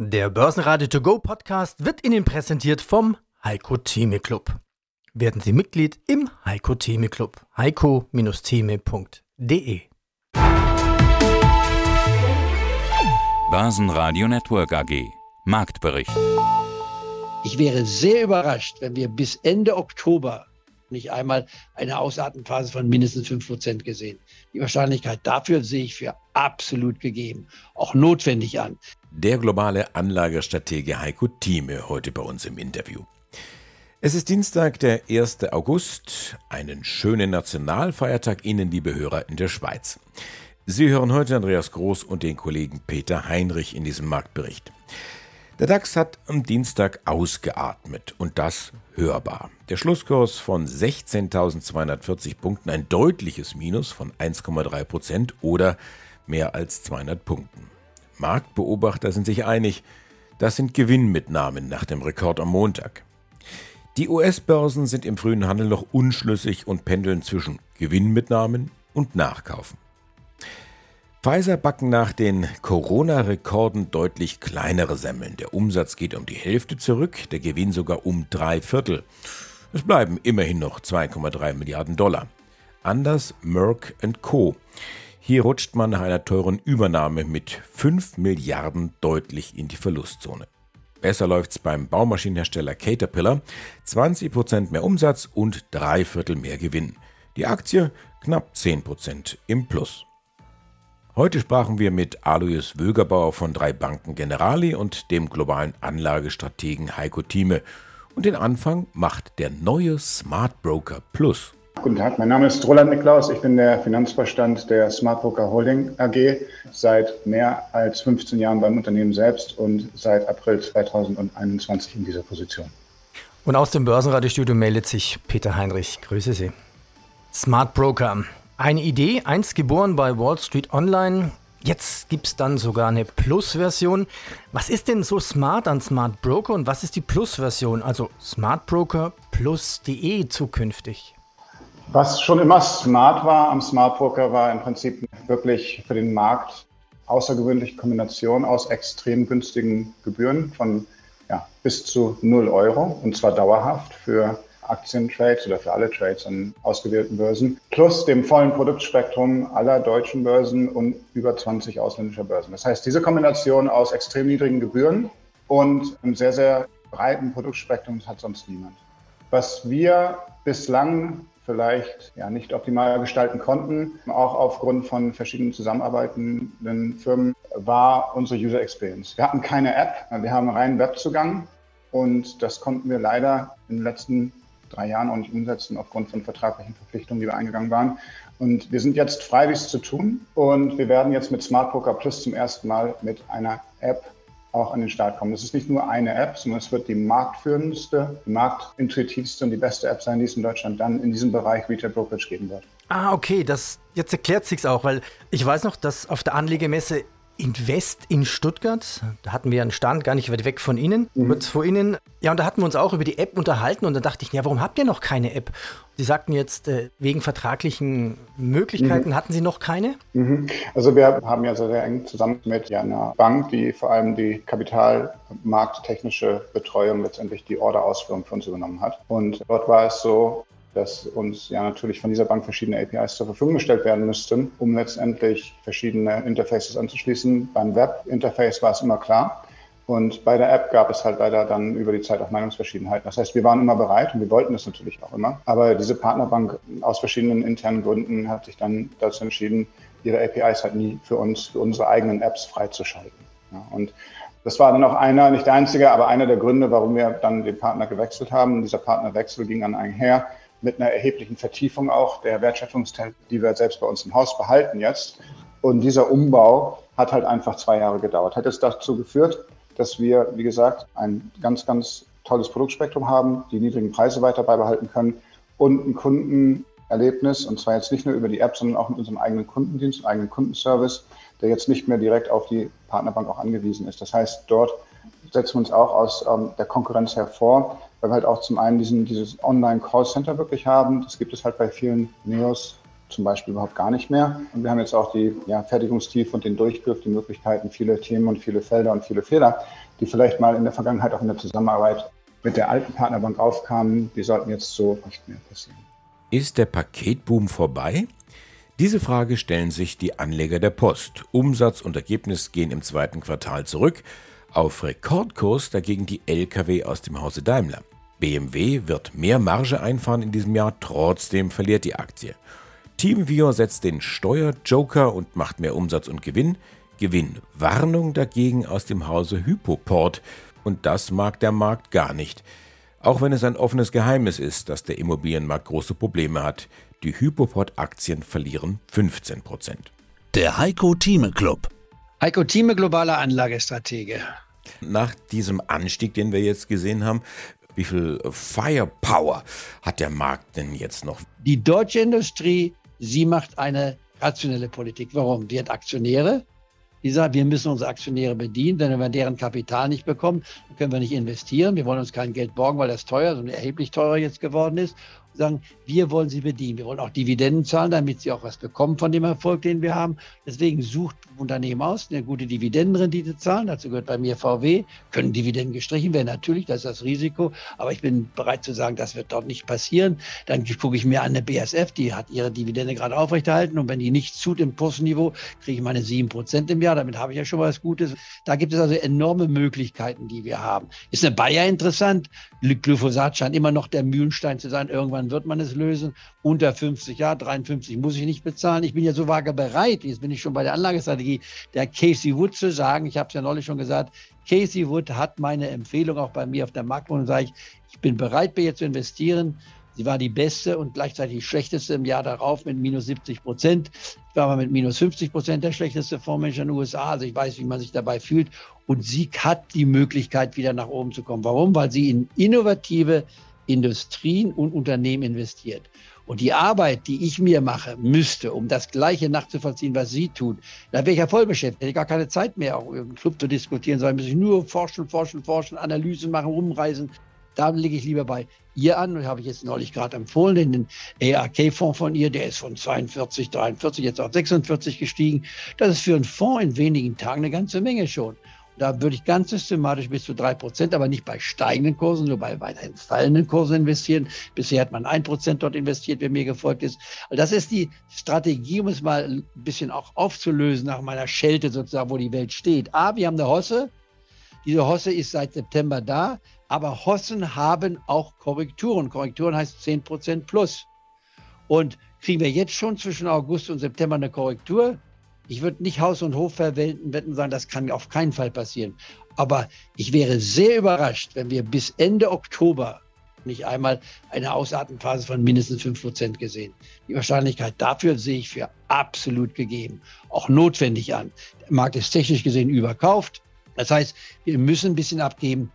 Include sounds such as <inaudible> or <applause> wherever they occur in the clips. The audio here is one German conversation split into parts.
Der Börsenradio To Go Podcast wird Ihnen präsentiert vom Heiko Theme Club. Werden Sie Mitglied im Heiko Theme Club. heiko-theme.de Börsenradio Network AG Marktbericht. Ich wäre sehr überrascht, wenn wir bis Ende Oktober nicht einmal eine Ausatmenphase von mindestens 5% gesehen. Die Wahrscheinlichkeit dafür sehe ich für absolut gegeben, auch notwendig an. Der globale Anlagestratege Heiko Thieme heute bei uns im Interview. Es ist Dienstag, der 1. August, einen schönen Nationalfeiertag Ihnen, liebe Hörer in der Schweiz. Sie hören heute Andreas Groß und den Kollegen Peter Heinrich in diesem Marktbericht. Der DAX hat am Dienstag ausgeatmet und das hörbar. Der Schlusskurs von 16.240 Punkten, ein deutliches Minus von 1,3 Prozent oder mehr als 200 Punkten. Marktbeobachter sind sich einig, das sind Gewinnmitnahmen nach dem Rekord am Montag. Die US-Börsen sind im frühen Handel noch unschlüssig und pendeln zwischen Gewinnmitnahmen und Nachkaufen. Pfizer backen nach den Corona-Rekorden deutlich kleinere Semmeln. Der Umsatz geht um die Hälfte zurück, der Gewinn sogar um drei Viertel. Es bleiben immerhin noch 2,3 Milliarden Dollar. Anders Merck Co. Hier rutscht man nach einer teuren Übernahme mit 5 Milliarden deutlich in die Verlustzone. Besser läuft's beim Baumaschinenhersteller Caterpillar. 20% mehr Umsatz und drei Viertel mehr Gewinn. Die Aktie knapp 10% im Plus. Heute sprachen wir mit Alois Wögerbauer von drei Banken Generali und dem globalen Anlagestrategen Heiko Thieme. Und den Anfang macht der neue Smart Broker Plus. Guten Tag, mein Name ist Roland Niklaus. Ich bin der Finanzvorstand der Smart Broker Holding AG seit mehr als 15 Jahren beim Unternehmen selbst und seit April 2021 in dieser Position. Und aus dem Börsenradiostudio meldet sich Peter Heinrich. Grüße Sie. Smart Broker. Eine Idee, einst geboren bei Wall Street Online. Jetzt gibt es dann sogar eine Plus-Version. Was ist denn so smart an Smart Broker und was ist die Plus-Version, also smartbrokerplus.de zukünftig? Was schon immer smart war am Smart Broker, war im Prinzip wirklich für den Markt außergewöhnliche Kombination aus extrem günstigen Gebühren von ja, bis zu 0 Euro und zwar dauerhaft für Aktientrades oder für alle Trades an ausgewählten Börsen, plus dem vollen Produktspektrum aller deutschen Börsen und über 20 ausländischer Börsen. Das heißt, diese Kombination aus extrem niedrigen Gebühren und einem sehr, sehr breiten Produktspektrum hat sonst niemand. Was wir bislang vielleicht ja, nicht optimal gestalten konnten, auch aufgrund von verschiedenen zusammenarbeitenden Firmen, war unsere User Experience. Wir hatten keine App, wir haben reinen Webzugang und das konnten wir leider in den letzten drei Jahren auch nicht umsetzen aufgrund von vertraglichen Verpflichtungen, die wir eingegangen waren. Und wir sind jetzt frei, dies zu tun und wir werden jetzt mit Smart Poker Plus zum ersten Mal mit einer App auch an den Start kommen. Das ist nicht nur eine App, sondern es wird die marktführendste, die marktintuitivste und die beste App sein, die es in Deutschland dann in diesem Bereich Retail Brokerage geben wird. Ah, okay, das jetzt erklärt sich's auch, weil ich weiß noch, dass auf der Anlegemesse Invest in Stuttgart. Da hatten wir einen Stand gar nicht weit weg von Ihnen, mhm. kurz vor Ihnen. Ja, und da hatten wir uns auch über die App unterhalten und da dachte ich, ja, warum habt ihr noch keine App? Sie sagten jetzt, äh, wegen vertraglichen Möglichkeiten mhm. hatten Sie noch keine? Mhm. Also wir haben ja sehr, sehr eng zusammen mit einer Bank, die vor allem die kapitalmarkttechnische Betreuung letztendlich die Orderausführung für uns übernommen hat. Und dort war es so, dass uns ja natürlich von dieser Bank verschiedene APIs zur Verfügung gestellt werden müssten, um letztendlich verschiedene Interfaces anzuschließen. Beim Web-Interface war es immer klar. Und bei der App gab es halt leider dann über die Zeit auch Meinungsverschiedenheiten. Das heißt, wir waren immer bereit und wir wollten das natürlich auch immer. Aber diese Partnerbank aus verschiedenen internen Gründen hat sich dann dazu entschieden, ihre APIs halt nie für uns, für unsere eigenen Apps freizuschalten. Ja, und das war dann auch einer, nicht der einzige, aber einer der Gründe, warum wir dann den Partner gewechselt haben. Und dieser Partnerwechsel ging dann einher mit einer erheblichen Vertiefung auch der Wertschöpfungstechnik, die wir selbst bei uns im Haus behalten jetzt. Und dieser Umbau hat halt einfach zwei Jahre gedauert. Hat es dazu geführt, dass wir, wie gesagt, ein ganz, ganz tolles Produktspektrum haben, die niedrigen Preise weiter beibehalten können und ein Kundenerlebnis, und zwar jetzt nicht nur über die App, sondern auch mit unserem eigenen Kundendienst, eigenen Kundenservice, der jetzt nicht mehr direkt auf die Partnerbank auch angewiesen ist. Das heißt, dort setzen wir uns auch aus ähm, der Konkurrenz hervor, weil wir halt auch zum einen diesen, dieses Online-Call-Center wirklich haben. Das gibt es halt bei vielen Neos zum Beispiel überhaupt gar nicht mehr. Und wir haben jetzt auch die ja, Fertigungstiefe und den Durchgriff, die Möglichkeiten, viele Themen und viele Felder und viele Fehler die vielleicht mal in der Vergangenheit auch in der Zusammenarbeit mit der alten Partnerbank aufkamen, die sollten jetzt so nicht mehr passieren. Ist der Paketboom vorbei? Diese Frage stellen sich die Anleger der Post. Umsatz und Ergebnis gehen im zweiten Quartal zurück. Auf Rekordkurs dagegen die Lkw aus dem Hause Daimler. BMW wird mehr Marge einfahren in diesem Jahr, trotzdem verliert die Aktie. TeamViewer setzt den Steuerjoker und macht mehr Umsatz und Gewinn. Gewinnwarnung dagegen aus dem Hause Hypoport. Und das mag der Markt gar nicht. Auch wenn es ein offenes Geheimnis ist, dass der Immobilienmarkt große Probleme hat. Die Hypoport-Aktien verlieren 15 Prozent. Der Heiko Thieme Club. Heiko Thieme, globaler Anlagestratege. Nach diesem Anstieg, den wir jetzt gesehen haben, wie viel Firepower hat der Markt denn jetzt noch? Die deutsche Industrie, sie macht eine rationelle Politik. Warum? Die hat Aktionäre, die sagen, wir müssen unsere Aktionäre bedienen, denn wenn wir deren Kapital nicht bekommen, können wir nicht investieren. Wir wollen uns kein Geld borgen, weil das teuer, sondern erheblich teurer jetzt geworden ist sagen, wir wollen sie bedienen. Wir wollen auch Dividenden zahlen, damit sie auch was bekommen von dem Erfolg, den wir haben. Deswegen sucht Unternehmen aus, eine gute Dividendenrendite zahlen. Dazu gehört bei mir VW. Können Dividenden gestrichen werden? Natürlich, das ist das Risiko. Aber ich bin bereit zu sagen, das wird dort nicht passieren. Dann gucke ich mir an eine BSF, die hat ihre Dividende gerade aufrechterhalten. Und wenn die nichts tut im Kursniveau, kriege ich meine 7% im Jahr. Damit habe ich ja schon was Gutes. Da gibt es also enorme Möglichkeiten, die wir haben. Ist eine Bayer interessant? Glyphosat scheint immer noch der Mühlenstein zu sein. Irgendwann wird man es lösen. Unter 50, ja, 53 muss ich nicht bezahlen. Ich bin ja so vage bereit, jetzt bin ich schon bei der Anlagestrategie, der Casey Wood zu sagen. Ich habe es ja neulich schon gesagt, Casey Wood hat meine Empfehlung auch bei mir auf der Marktwohnung, sage ich, ich bin bereit, bei ihr zu investieren. Sie war die beste und gleichzeitig die schlechteste im Jahr darauf mit minus 70 Prozent. Ich war aber mit minus 50 Prozent der schlechteste Fondsmanager in den USA. Also ich weiß, wie man sich dabei fühlt. Und sie hat die Möglichkeit, wieder nach oben zu kommen. Warum? Weil sie in innovative Industrien und Unternehmen investiert. Und die Arbeit, die ich mir mache, müsste, um das Gleiche nachzuvollziehen, was Sie tun, da wäre ich ja voll beschäftigt. Hätte gar keine Zeit mehr, auch im Club zu diskutieren, sondern muss ich nur forschen, forschen, forschen, Analysen machen, rumreisen. Da lege ich lieber bei ihr an. Und habe ich jetzt neulich gerade empfohlen, den ARK-Fonds von ihr, der ist von 42, 43 jetzt auf 46 gestiegen. Das ist für einen Fonds in wenigen Tagen eine ganze Menge schon. Da würde ich ganz systematisch bis zu drei Prozent, aber nicht bei steigenden Kursen, nur bei weiterhin fallenden Kursen investieren. Bisher hat man ein Prozent dort investiert, wer mir gefolgt ist. Also das ist die Strategie, um es mal ein bisschen auch aufzulösen nach meiner Schelte sozusagen, wo die Welt steht. A, wir haben eine Hosse. Diese Hosse ist seit September da, aber Hossen haben auch Korrekturen. Korrekturen heißt 10 Prozent plus. Und kriegen wir jetzt schon zwischen August und September eine Korrektur, ich würde nicht Haus und Hof verwenden, wetten sagen, das kann auf keinen Fall passieren. Aber ich wäre sehr überrascht, wenn wir bis Ende Oktober nicht einmal eine Ausatmenphase von mindestens 5% gesehen. Die Wahrscheinlichkeit dafür sehe ich für absolut gegeben, auch notwendig an. Der Markt ist technisch gesehen überkauft. Das heißt, wir müssen ein bisschen abgeben.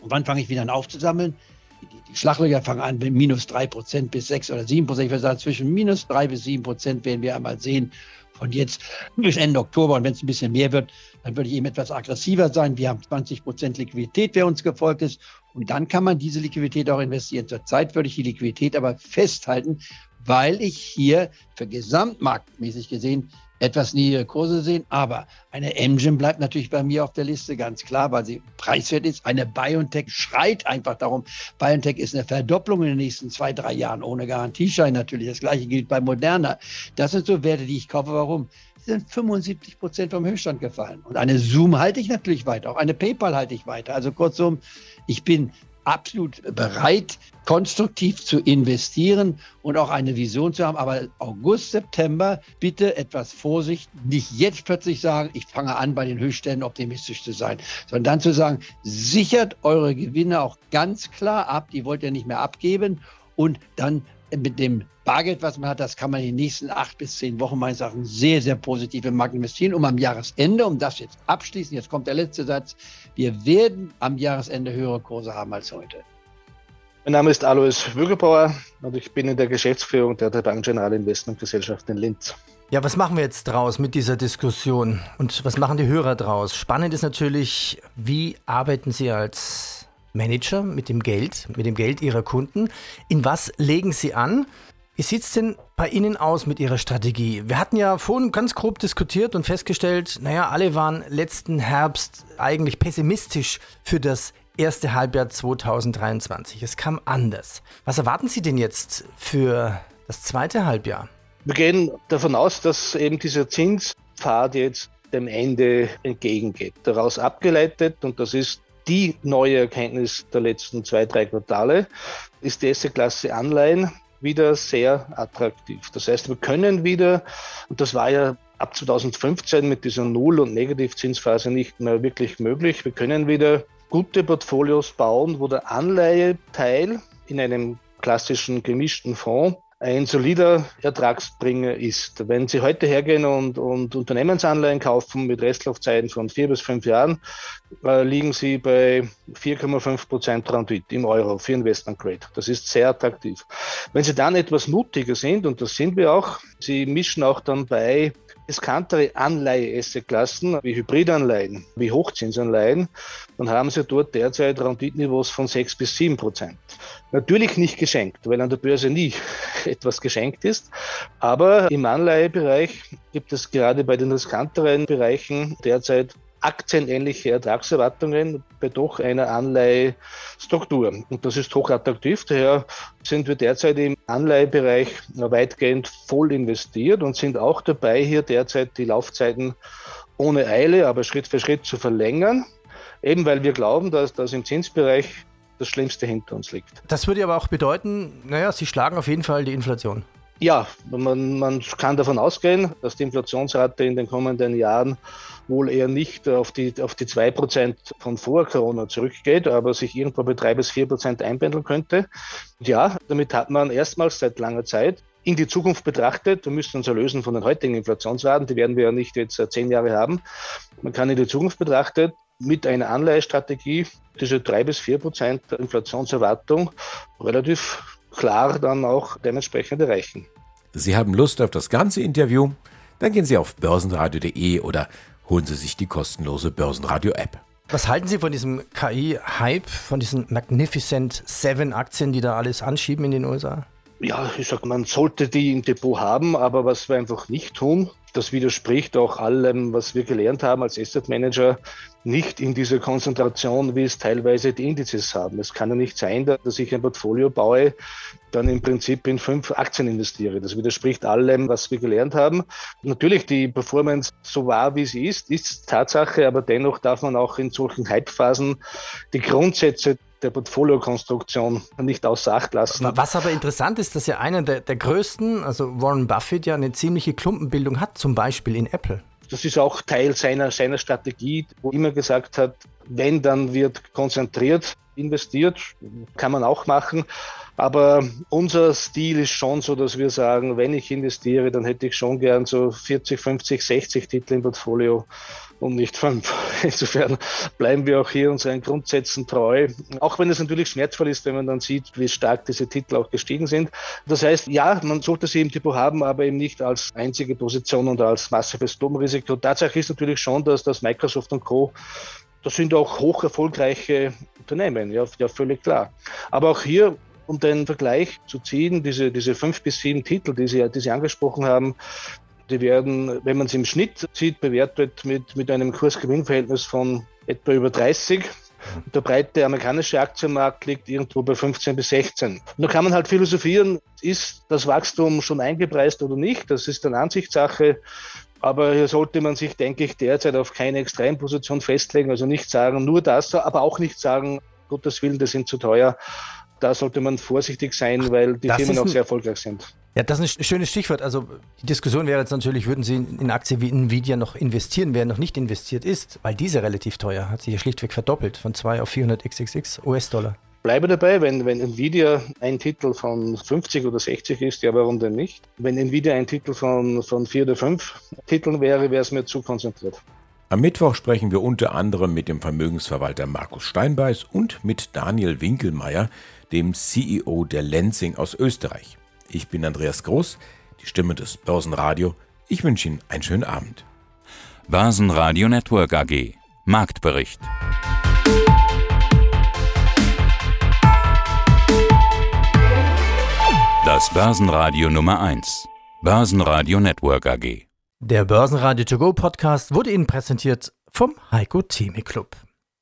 Und wann fange ich wieder an aufzusammeln? Die, die Schlaglöcher fangen an mit minus 3% bis 6 oder 7%. Ich würde sagen, zwischen minus 3 bis 7% werden wir einmal sehen von jetzt bis Ende Oktober. Und wenn es ein bisschen mehr wird, dann würde ich eben etwas aggressiver sein. Wir haben 20 Prozent Liquidität, wer uns gefolgt ist. Und dann kann man diese Liquidität auch investieren. Zurzeit würde ich die Liquidität aber festhalten, weil ich hier für gesamtmarktmäßig gesehen etwas niedrigere Kurse sehen. Aber eine Engine bleibt natürlich bei mir auf der Liste, ganz klar, weil sie preiswert ist. Eine BioNTech schreit einfach darum. BioNTech ist eine Verdopplung in den nächsten zwei, drei Jahren ohne Garantieschein natürlich. Das gleiche gilt bei Moderna. Das sind so Werte, die ich kaufe. Warum? Sie sind 75 Prozent vom Höchststand gefallen. Und eine Zoom halte ich natürlich weiter. Auch eine PayPal halte ich weiter. Also kurzum, ich bin absolut bereit, konstruktiv zu investieren und auch eine Vision zu haben. Aber August, September, bitte etwas Vorsicht. Nicht jetzt plötzlich sagen, ich fange an, bei den Höchstständen optimistisch zu sein, sondern dann zu sagen, sichert eure Gewinne auch ganz klar ab. Die wollt ihr nicht mehr abgeben. Und dann mit dem Bargeld, was man hat, das kann man in den nächsten acht bis zehn Wochen meines Erachtens sehr, sehr positiv im Markt investieren, um am Jahresende, um das jetzt abschließen, jetzt kommt der letzte Satz, wir werden am Jahresende höhere Kurse haben als heute. Mein Name ist Alois Wügelbauer und ich bin in der Geschäftsführung der, der Bank General Investment Gesellschaft in Linz. Ja, was machen wir jetzt draus mit dieser Diskussion und was machen die Hörer draus? Spannend ist natürlich, wie arbeiten Sie als Manager mit dem Geld, mit dem Geld Ihrer Kunden? In was legen Sie an? Wie sieht es denn bei Ihnen aus mit Ihrer Strategie? Wir hatten ja vorhin ganz grob diskutiert und festgestellt, naja, alle waren letzten Herbst eigentlich pessimistisch für das erste Halbjahr 2023. Es kam anders. Was erwarten Sie denn jetzt für das zweite Halbjahr? Wir gehen davon aus, dass eben dieser Zinspfad jetzt dem Ende entgegengeht. Daraus abgeleitet, und das ist die neue Erkenntnis der letzten zwei, drei Quartale, ist die erste Klasse Anleihen wieder sehr attraktiv. Das heißt, wir können wieder, und das war ja ab 2015 mit dieser Null- und Negativzinsphase nicht mehr wirklich möglich, wir können wieder gute Portfolios bauen, wo der Anleiheteil in einem klassischen gemischten Fonds ein solider Ertragsbringer ist. Wenn Sie heute hergehen und, und Unternehmensanleihen kaufen mit Restlaufzeiten von vier bis fünf Jahren, äh, liegen Sie bei 4,5 Prozent Rendite im Euro für Investment Grade. Das ist sehr attraktiv. Wenn Sie dann etwas mutiger sind, und das sind wir auch, Sie mischen auch dann bei riskantere Anleihe-Asset-Klassen wie Hybridanleihen, wie Hochzinsanleihen, dann haben sie dort derzeit Renditniveaus von 6 bis 7 Prozent. Natürlich nicht geschenkt, weil an der Börse nie <laughs> etwas geschenkt ist. Aber im Anleihebereich gibt es gerade bei den riskanteren Bereichen derzeit aktienähnliche Ertragserwartungen bei doch einer Anleihestruktur. Und das ist hochattraktiv. Daher sind wir derzeit im Anleihebereich weitgehend voll investiert und sind auch dabei, hier derzeit die Laufzeiten ohne Eile, aber Schritt für Schritt zu verlängern. Eben weil wir glauben, dass das im Zinsbereich das Schlimmste hinter uns liegt. Das würde aber auch bedeuten, naja, Sie schlagen auf jeden Fall die Inflation. Ja, man, man kann davon ausgehen, dass die Inflationsrate in den kommenden Jahren wohl eher nicht auf die, auf die 2% von vor Corona zurückgeht, aber sich irgendwo bei 3 bis 4% einpendeln könnte. Ja, damit hat man erstmals seit langer Zeit in die Zukunft betrachtet, wir müssen uns erlösen von den heutigen Inflationsraten, die werden wir ja nicht jetzt zehn Jahre haben. Man kann in die Zukunft betrachtet mit einer Anleihestrategie diese drei bis vier Prozent Inflationserwartung relativ klar dann auch dementsprechend erreichen. Sie haben Lust auf das ganze Interview? Dann gehen Sie auf börsenradio.de oder holen Sie sich die kostenlose Börsenradio-App. Was halten Sie von diesem KI-Hype, von diesen Magnificent Seven Aktien, die da alles anschieben in den USA? Ja, ich sage, man sollte die im Depot haben, aber was wir einfach nicht tun, das widerspricht auch allem, was wir gelernt haben als Asset Manager, nicht in dieser Konzentration, wie es teilweise die Indizes haben. Es kann ja nicht sein, dass ich ein Portfolio baue, dann im Prinzip in fünf Aktien investiere. Das widerspricht allem, was wir gelernt haben. Natürlich, die Performance so wahr, wie sie ist, ist Tatsache, aber dennoch darf man auch in solchen Hypephasen die Grundsätze der Portfoliokonstruktion nicht außer Acht lassen. Was aber interessant ist, dass ja einer der, der größten, also Warren Buffett, ja eine ziemliche Klumpenbildung hat, zum Beispiel in Apple. Das ist auch Teil seiner, seiner Strategie, wo immer gesagt hat, wenn, dann wird konzentriert investiert, kann man auch machen. Aber unser Stil ist schon so, dass wir sagen, wenn ich investiere, dann hätte ich schon gern so 40, 50, 60 Titel im Portfolio und nicht fünf. <laughs> Insofern bleiben wir auch hier unseren Grundsätzen treu. Auch wenn es natürlich schmerzvoll ist, wenn man dann sieht, wie stark diese Titel auch gestiegen sind. Das heißt, ja, man sollte sie im Depot haben, aber eben nicht als einzige Position und als massives Domrisiko. Tatsache ist natürlich schon, dass das Microsoft und Co das sind auch hoch erfolgreiche Unternehmen, ja, ja, völlig klar. Aber auch hier, um den Vergleich zu ziehen, diese, diese fünf bis sieben Titel, die Sie, die Sie angesprochen haben, die werden, wenn man es im Schnitt sieht, bewertet mit, mit einem Kursgewinnverhältnis von etwa über 30. Der breite amerikanische Aktienmarkt liegt irgendwo bei 15 bis 16. Und da kann man halt philosophieren, ist das Wachstum schon eingepreist oder nicht? Das ist eine Ansichtssache. Aber hier sollte man sich, denke ich, derzeit auf keine Extremposition festlegen. Also nicht sagen, nur das, aber auch nicht sagen, Gottes Willen, das sind zu teuer. Da sollte man vorsichtig sein, weil die Firmen auch sehr erfolgreich sind. Ja, das ist ein schönes Stichwort. Also die Diskussion wäre jetzt natürlich, würden Sie in Aktien wie Nvidia noch investieren, wer noch nicht investiert ist, weil diese relativ teuer, hat sich ja schlichtweg verdoppelt von 2 auf 400 XXX US-Dollar bleibe dabei, wenn, wenn Nvidia ein Titel von 50 oder 60 ist, ja, warum denn nicht? Wenn Nvidia ein Titel von, von vier oder fünf Titeln wäre, wäre es mir zu konzentriert. Am Mittwoch sprechen wir unter anderem mit dem Vermögensverwalter Markus Steinbeiß und mit Daniel Winkelmeier, dem CEO der Lenzing aus Österreich. Ich bin Andreas Groß, die Stimme des Börsenradio. Ich wünsche Ihnen einen schönen Abend. Börsenradio Network AG Marktbericht. Das Börsenradio Nummer 1. Börsenradio Network AG. Der Börsenradio To Go Podcast wurde Ihnen präsentiert vom Heiko Theme Club.